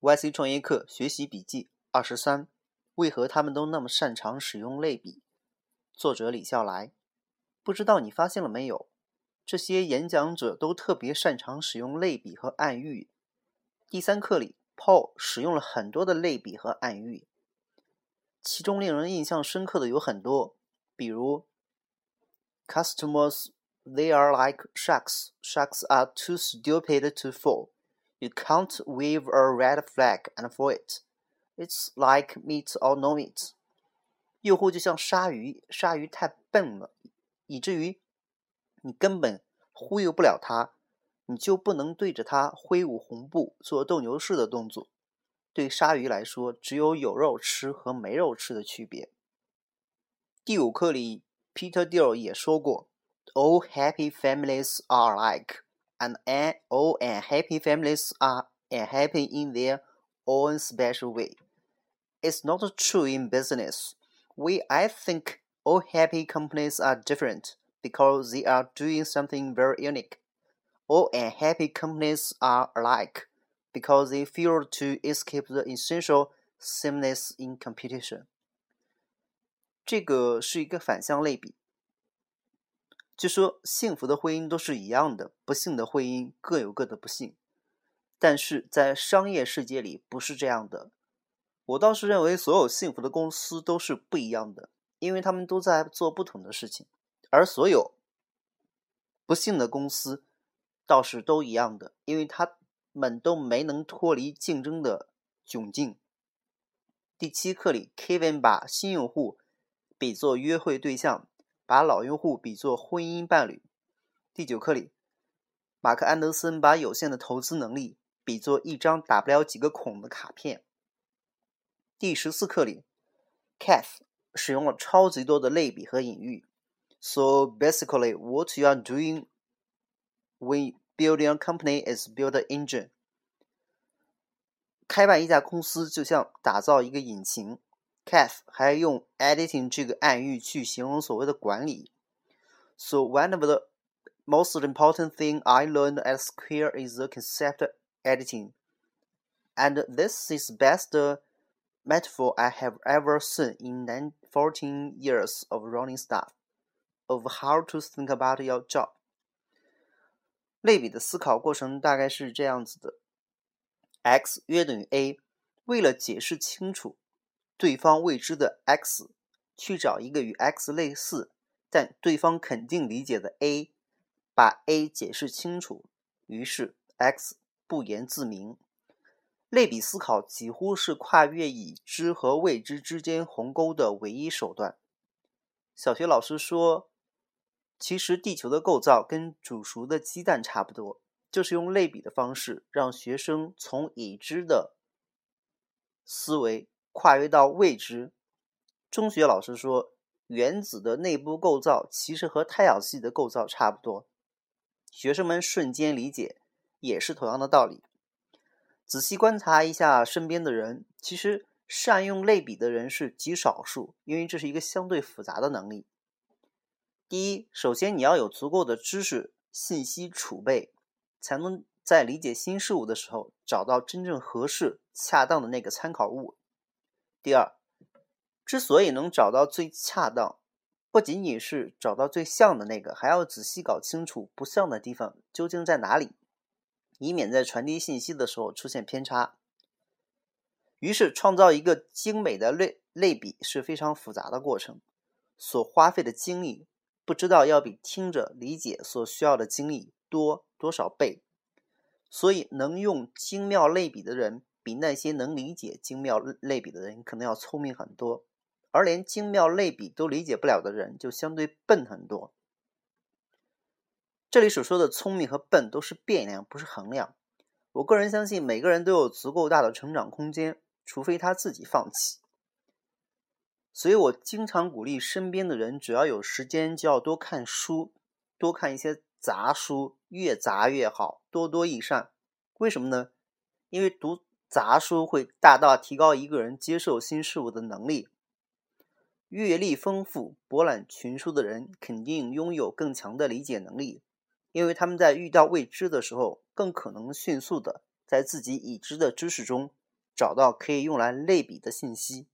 YC 创业课学习笔记二十三：为何他们都那么擅长使用类比？作者李笑来。不知道你发现了没有？这些演讲者都特别擅长使用类比和暗喻。第三课里，Paul 使用了很多的类比和暗喻，其中令人印象深刻的有很多，比如 Customers they are like sharks. Sharks are too stupid to fall. You can't wave a red flag and for it. It's like meat or no meat. 诱惑就像鲨鱼，鲨鱼太笨了，以至于你根本忽悠不了它，你就不能对着它挥舞红布，做斗牛士的动作。对鲨鱼来说，只有有肉吃和没肉吃的区别。第五课里，Peter Deal 也说过，All happy families are alike。and all unhappy families are unhappy in their own special way. It's not true in business. We, I think, all happy companies are different because they are doing something very unique. All unhappy companies are alike because they fail to escape the essential sameness in competition. 这个是一个反向类比。 据说幸福的婚姻都是一样的，不幸的婚姻各有各的不幸。但是在商业世界里不是这样的。我倒是认为所有幸福的公司都是不一样的，因为他们都在做不同的事情；而所有不幸的公司倒是都一样的，因为他们都没能脱离竞争的窘境。第七课里，Kevin 把新用户比作约会对象。把老用户比作婚姻伴侣。第九课里，马克·安德森把有限的投资能力比作一张打不了几个孔的卡片。第十四课里，Kath 使用了超级多的类比和隐喻。So basically, what you are doing when building a company is build an engine。开办一家公司就像打造一个引擎。Kath 还用 editing 这个暗喻去形容所谓的管理。So one of the most important thing I learned at Square is the concept editing, and this is best metaphor I have ever seen in 14 years of running staff of how to think about your job. 类比的思考过程大概是这样子的：x 约等于 a，为了解释清楚 对方未知的 x，去找一个与 x 类似但对方肯定理解的 a，把 a 解释清楚，于是 x 不言自明。类比思考几乎是跨越已知和未知之间鸿沟的唯一手段。小学老师说，其实地球的构造跟煮熟的鸡蛋差不多，就是用类比的方式让学生从已知的思维。跨越到未知。中学老师说，原子的内部构造其实和太阳系的构造差不多。学生们瞬间理解，也是同样的道理。仔细观察一下身边的人，其实善用类比的人是极少数，因为这是一个相对复杂的能力。第一，首先你要有足够的知识信息储备，才能在理解新事物的时候找到真正合适、恰当的那个参考物。第二，之所以能找到最恰当，不仅仅是找到最像的那个，还要仔细搞清楚不像的地方究竟在哪里，以免在传递信息的时候出现偏差。于是，创造一个精美的类类比是非常复杂的过程，所花费的精力不知道要比听着理解所需要的精力多多少倍。所以，能用精妙类比的人。比那些能理解精妙类比的人可能要聪明很多，而连精妙类比都理解不了的人就相对笨很多。这里所说的聪明和笨都是变量，不是衡量。我个人相信每个人都有足够大的成长空间，除非他自己放弃。所以我经常鼓励身边的人，只要有时间就要多看书，多看一些杂书，越杂越好，多多益善。为什么呢？因为读。杂书会大大提高一个人接受新事物的能力。阅历丰富、博览群书的人肯定拥有更强的理解能力，因为他们在遇到未知的时候，更可能迅速的在自己已知的知识中找到可以用来类比的信息。